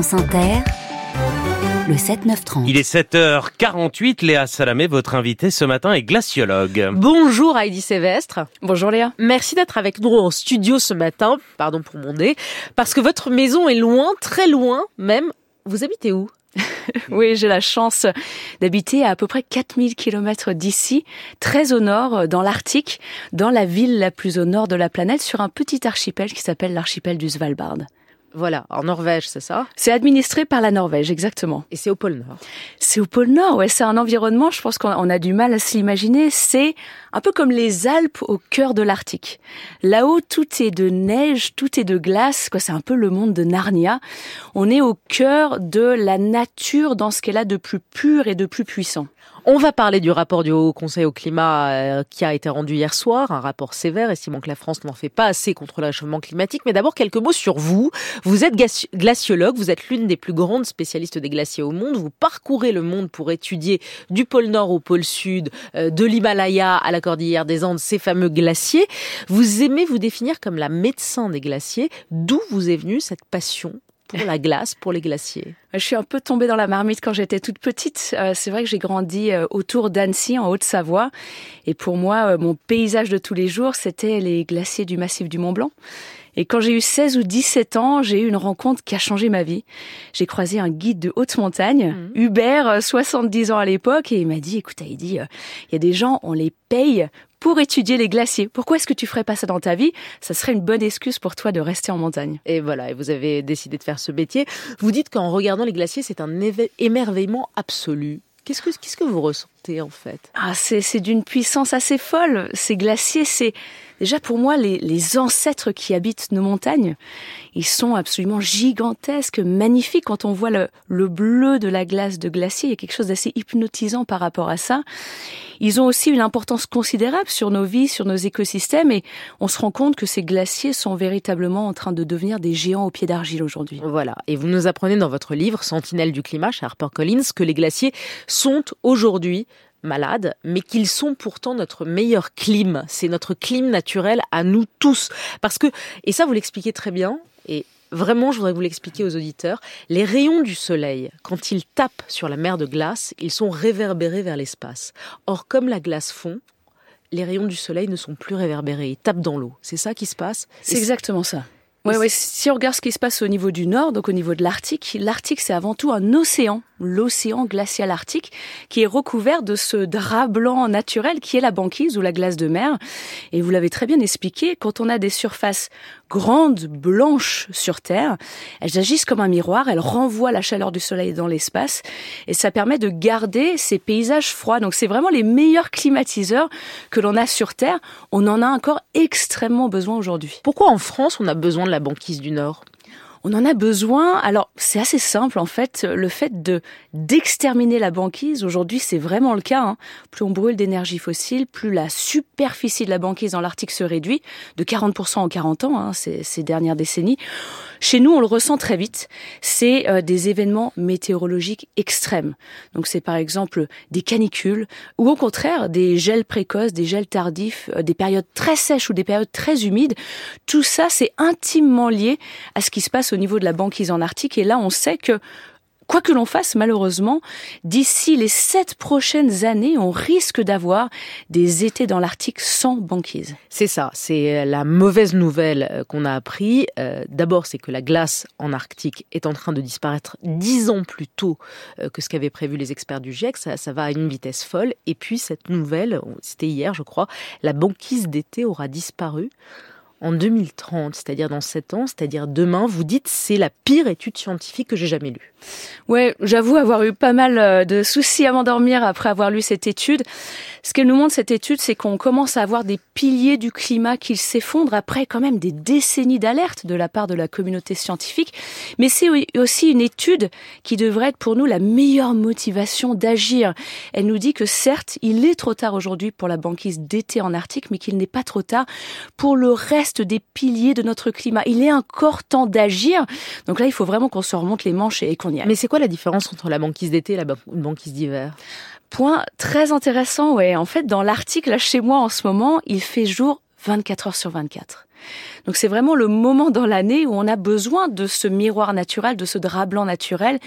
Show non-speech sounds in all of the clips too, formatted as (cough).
France Inter, le 7-9-30. Il est 7h48, Léa Salamé, votre invitée ce matin est glaciologue. Bonjour Heidi Sévestre. Bonjour Léa. Merci d'être avec nous en studio ce matin, pardon pour mon nez, parce que votre maison est loin, très loin même. Vous habitez où? (laughs) Oui, j'ai la chance d'habiter à à peu près 4000 km d'ici, très au nord, dans l'Arctique, dans la ville la plus au nord de la planète, sur un petit archipel qui s'appelle l'archipel du Svalbard. Voilà, en Norvège, c'est ça? C'est administré par la Norvège, exactement. Et c'est au pôle Nord? C'est au pôle Nord, ouais. C'est un environnement, je pense qu'on a du mal à se l'imaginer. C'est un peu comme les Alpes au cœur de l'Arctique. Là-haut, tout est de neige, tout est de glace. Quoi, c'est un peu le monde de Narnia. On est au cœur de la nature dans ce qu'elle a de plus pur et de plus puissant. On va parler du rapport du Haut Conseil au climat euh, qui a été rendu hier soir, un rapport sévère estimant que la France n'en fait pas assez contre le réchauffement climatique. Mais d'abord, quelques mots sur vous. Vous êtes glaciologue, vous êtes l'une des plus grandes spécialistes des glaciers au monde. Vous parcourez le monde pour étudier du pôle Nord au pôle Sud, euh, de l'Himalaya à la cordillère des Andes, ces fameux glaciers. Vous aimez vous définir comme la médecin des glaciers. D'où vous est venue cette passion pour la glace, pour les glaciers (laughs) Je suis un peu tombée dans la marmite quand j'étais toute petite. Euh, c'est vrai que j'ai grandi euh, autour d'Annecy, en Haute-Savoie. Et pour moi, euh, mon paysage de tous les jours, c'était les glaciers du massif du Mont Blanc. Et quand j'ai eu 16 ou 17 ans, j'ai eu une rencontre qui a changé ma vie. J'ai croisé un guide de haute montagne, mmh. Hubert, 70 ans à l'époque, et il m'a dit, écoute Heidi, il y a des gens, on les paye pour étudier les glaciers. Pourquoi est-ce que tu ferais pas ça dans ta vie? Ça serait une bonne excuse pour toi de rester en montagne. Et voilà, et vous avez décidé de faire ce métier. Vous dites qu'en regardant les glaciers, c'est un émerveillement absolu. Qu'est-ce que, qu'est-ce que vous ressentez? En fait Ah, c'est, c'est d'une puissance assez folle. Ces glaciers, c'est déjà pour moi les, les, ancêtres qui habitent nos montagnes. Ils sont absolument gigantesques, magnifiques. Quand on voit le, le bleu de la glace de glacier, il y a quelque chose d'assez hypnotisant par rapport à ça. Ils ont aussi une importance considérable sur nos vies, sur nos écosystèmes, et on se rend compte que ces glaciers sont véritablement en train de devenir des géants au pied d'argile aujourd'hui. Voilà. Et vous nous apprenez dans votre livre Sentinelle du climat chez HarperCollins que les glaciers sont aujourd'hui malades, mais qu'ils sont pourtant notre meilleur clim. C'est notre clim naturel à nous tous. Parce que, et ça vous l'expliquez très bien, et Vraiment, je voudrais vous l'expliquer aux auditeurs. Les rayons du soleil, quand ils tapent sur la mer de glace, ils sont réverbérés vers l'espace. Or, comme la glace fond, les rayons du soleil ne sont plus réverbérés, ils tapent dans l'eau. C'est ça qui se passe C'est exactement ça. Oui, oui. Si on regarde ce qui se passe au niveau du nord, donc au niveau de l'Arctique, l'Arctique c'est avant tout un océan l'océan glacial arctique, qui est recouvert de ce drap blanc naturel qui est la banquise ou la glace de mer. Et vous l'avez très bien expliqué, quand on a des surfaces grandes, blanches sur Terre, elles agissent comme un miroir, elles renvoient la chaleur du soleil dans l'espace, et ça permet de garder ces paysages froids. Donc c'est vraiment les meilleurs climatiseurs que l'on a sur Terre. On en a encore extrêmement besoin aujourd'hui. Pourquoi en France on a besoin de la banquise du Nord? On en a besoin. Alors, c'est assez simple en fait. Le fait de d'exterminer la banquise, aujourd'hui, c'est vraiment le cas. Hein. Plus on brûle d'énergie fossile, plus la superficie de la banquise dans l'Arctique se réduit de 40% en 40 ans, hein, ces, dernières décennies. Chez nous, on le ressent très vite. C'est euh, des événements météorologiques extrêmes. Donc, c'est par exemple des canicules ou au contraire des gels précoces, des gels tardifs, euh, des périodes très sèches ou des périodes très humides. Tout ça, c'est intimement lié à ce qui se passe au niveau de la banquise en Arctique. Et là, on sait que Quoi que l'on fasse, malheureusement, d'ici les sept prochaines années, on risque d'avoir des étés dans l'Arctique sans banquise. C'est ça, c'est la mauvaise nouvelle euh, qu'on a appris. Euh, d'abord, c'est que la glace en Arctique est en train de disparaître dix ans plus tôt euh, que ce qu'avaient prévu les experts du GIEC. Ça va à une vitesse folle. Et puis, cette nouvelle, c'était hier, je crois, la banquise d'été aura disparu en 2030, c'est-à-dire dans 7 ans, c'est-à-dire demain, vous dites c'est la pire étude scientifique que j'ai jamais lue. Ouais, j'avoue avoir eu pas mal euh, de soucis à m'endormir après avoir lu cette étude. Ce qu'elle nous montre cette étude, c'est qu'on commence à avoir des piliers du climat qui s'effondrent après quand même des décennies d'alerte de la part de la communauté scientifique. Mais c'est aussi une étude qui devrait être pour nous la meilleure motivation d'agir. Elle nous dit que certes, il est trop tard aujourd'hui pour la banquise d'été en Arctique, mais qu'il n'est pas trop tard pour le reste des piliers de notre climat. Il est encore temps d'agir. Donc là, il faut vraiment qu'on se remonte les manches et qu'on y aille. Mais c'est quoi la différence entre la banquise d'été et la banquise d'hiver Point très intéressant, ouais. En fait, dans l'Arctique, là, chez moi, en ce moment, il fait jour 24 heures sur 24. Donc c'est vraiment le moment dans l'année où on a besoin de ce miroir naturel, de ce drap blanc naturel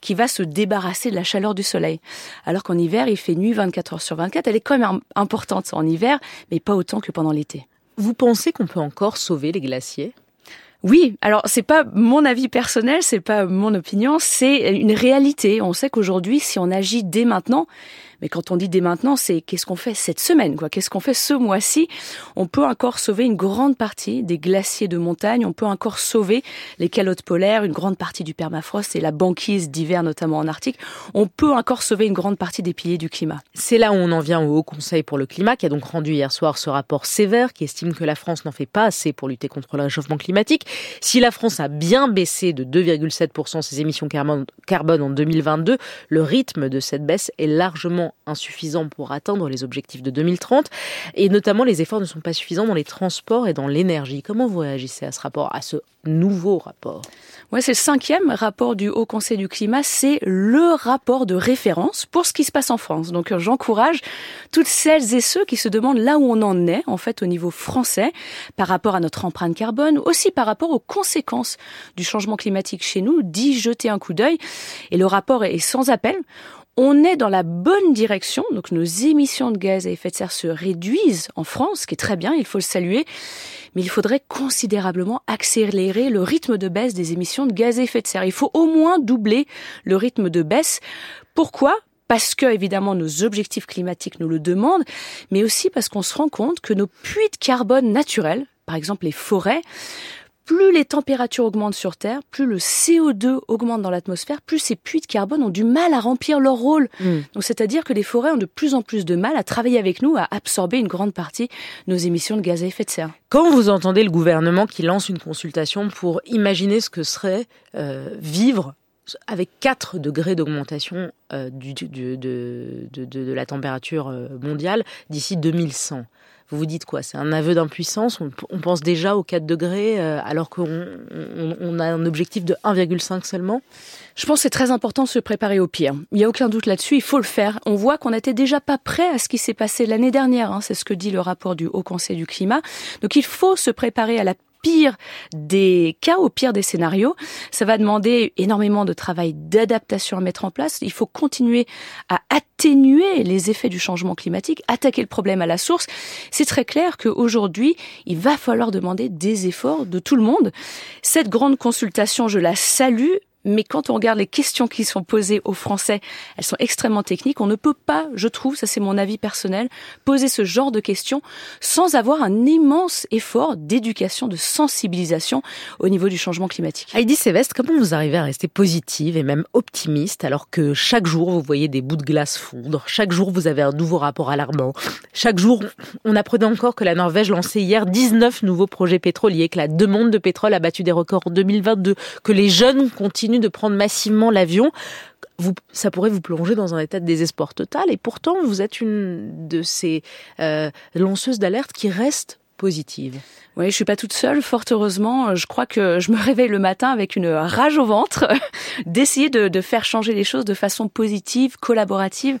qui va se débarrasser de la chaleur du soleil. Alors qu'en hiver, il fait nuit 24 heures sur 24. Elle est quand même importante en hiver, mais pas autant que pendant l'été. Vous pensez qu'on peut encore sauver les glaciers? Oui, alors c'est pas mon avis personnel, c'est pas mon opinion, c'est une réalité. On sait qu'aujourd'hui, si on agit dès maintenant, mais quand on dit dès maintenant, c'est qu'est-ce qu'on fait cette semaine, quoi? Qu'est-ce qu'on fait ce mois-ci? On peut encore sauver une grande partie des glaciers de montagne. On peut encore sauver les calottes polaires, une grande partie du permafrost et la banquise d'hiver, notamment en Arctique. On peut encore sauver une grande partie des piliers du climat. C'est là où on en vient au Haut Conseil pour le climat, qui a donc rendu hier soir ce rapport sévère, qui estime que la France n'en fait pas assez pour lutter contre le réchauffement climatique. Si la France a bien baissé de 2,7% ses émissions carbone en 2022, le rythme de cette baisse est largement insuffisant pour atteindre les objectifs de 2030. Et notamment, les efforts ne sont pas suffisants dans les transports et dans l'énergie. Comment vous réagissez à ce rapport, à ce nouveau rapport? Ouais, c'est le cinquième rapport du Haut Conseil du climat. C'est le rapport de référence pour ce qui se passe en France. Donc, j'encourage toutes celles et ceux qui se demandent là où on en est, en fait, au niveau français, par rapport à notre empreinte carbone, aussi par rapport aux conséquences du changement climatique chez nous, d'y jeter un coup d'œil. Et le rapport est sans appel on est dans la bonne direction, donc nos émissions de gaz à effet de serre se réduisent en France, ce qui est très bien, il faut le saluer, mais il faudrait considérablement accélérer le rythme de baisse des émissions de gaz à effet de serre. Il faut au moins doubler le rythme de baisse. Pourquoi? Parce que évidemment nos objectifs climatiques nous le demandent, mais aussi parce qu'on se rend compte que nos puits de carbone naturels, par exemple les forêts, plus les températures augmentent sur Terre, plus le CO2 augmente dans l'atmosphère, plus ces puits de carbone ont du mal à remplir leur rôle. Hmm. Donc c'est-à-dire que les forêts ont de plus en plus de mal à travailler avec nous, à absorber une grande partie de nos émissions de gaz à effet de serre. Quand vous entendez le gouvernement qui lance une consultation pour imaginer ce que serait euh, vivre avec 4 degrés d'augmentation euh, de, de, la température euh, mondiale d'ici 2100 vous vous dites quoi? C'est un aveu d'impuissance? On, pense déjà aux 4 degrés euh, alors qu'on a un objectif de 1,5 seulement? Je pense que c'est très important de se préparer au pire. Il n'y a aucun doute là-dessus, il faut le faire. On voit qu'on n'était déjà pas prêt à ce qui s'est passé l'année dernière. Hein. c'est ce que dit le rapport du Haut Conseil du climat. Donc il faut se préparer à la pire des cas, au pire des scénarios. Ça va demander énormément de travail d'adaptation à mettre en place. Il faut continuer à atténuer les effets du changement climatique, attaquer le problème à la source. C'est très clair qu'aujourd'hui, il va falloir demander des efforts de tout le monde. Cette grande consultation, je la salue mais quand on regarde les questions qui sont posées aux Français, elles sont extrêmement techniques. On ne peut pas, je trouve, ça c'est mon avis personnel, poser ce genre de questions sans avoir un immense effort d'éducation, de sensibilisation au niveau du changement climatique. Heidi Sévestre, comment vous arrivez à rester positive et même optimiste alors que chaque jour vous voyez des bouts de glace fondre, chaque jour vous avez un nouveau rapport alarmant, chaque jour on apprenait encore que la Norvège lançait hier 19 nouveaux projets pétroliers, que la demande de pétrole a battu des records en 2022, que les jeunes continuent de prendre massivement l'avion, ça pourrait vous plonger dans un état de désespoir total. Et pourtant, vous êtes une de ces euh, lanceuses d'alerte qui reste positive. Oui, je suis pas toute seule, fort heureusement. Je crois que je me (laughs) réveille le matin avec une rage au ventre (laughs) d'essayer de, de, faire changer les choses de façon positive, collaborative.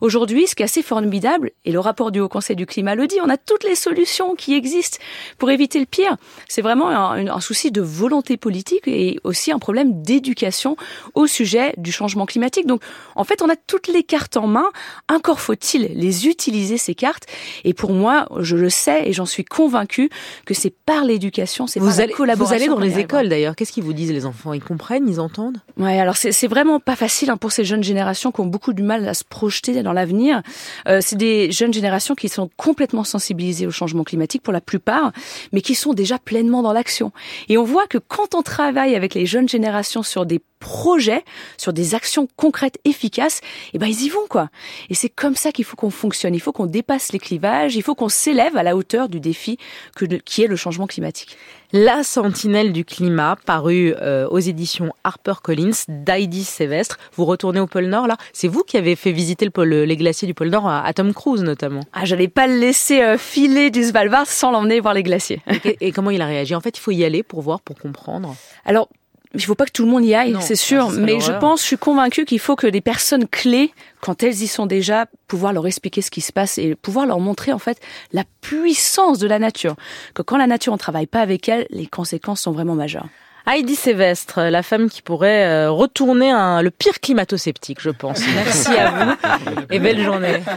Aujourd'hui, ce qui est assez formidable, et le rapport du Haut Conseil du climat le dit, on a toutes les solutions qui existent pour éviter le pire. C'est vraiment un, un souci de volonté politique et aussi un problème d'éducation au sujet du changement climatique. Donc, en fait, on a toutes les cartes en main. Encore faut-il les utiliser, ces cartes. Et pour moi, je le sais et j'en suis convaincue que c'est par l'éducation, c'est par allez, la collaboration. Vous allez dans les écoles d'ailleurs. Qu'est-ce qu'ils vous disent les enfants? Ils comprennent Ils entendent? Ouais, alors c'est vraiment pas facile hein, pour ces jeunes générations qui ont beaucoup du mal à se projeter dans l'avenir. Euh, c'est des jeunes générations qui sont complètement sensibilisées au changement climatique pour la plupart, mais qui sont déjà pleinement dans l'action. Et on voit que quand on travaille avec les jeunes générations sur des projets, sur des actions concrètes, efficaces, eh ben ils y vont quoi. Et c'est comme ça qu'il faut qu'on fonctionne. Il faut qu'on dépasse les clivages. Il faut qu'on s'élève à la hauteur du défi que, qui est le changement climatique. La sentinelle du climat, paru euh, aux éditions HarperCollins, d'Heidi Sévestre. Vous retournez au pôle Nord là? C'est vous qui avez fait visiter le pôle, les glaciers du pôle Nord à, Tom Cruise notamment. Ah, j'allais pas le laisser euh, filer du Svalbard sans l'emmener voir les glaciers. et, et comment il a réagi? En fait, il faut y aller pour voir, pour comprendre. Alors il faut pas que tout le monde y aille, c'est sûr. Mais je pense, je suis convaincue qu'il faut que les personnes clés, quand elles y sont déjà, pouvoir leur expliquer ce qui se passe et pouvoir leur montrer en fait la puissance de la nature. Que quand la nature, on travaille pas avec elle, les conséquences sont vraiment majeures. Heidi Sévestre, la femme qui pourrait euh, retourner un, le pire climato-sceptique, je pense. (laughs) Merci à vous et belle journée.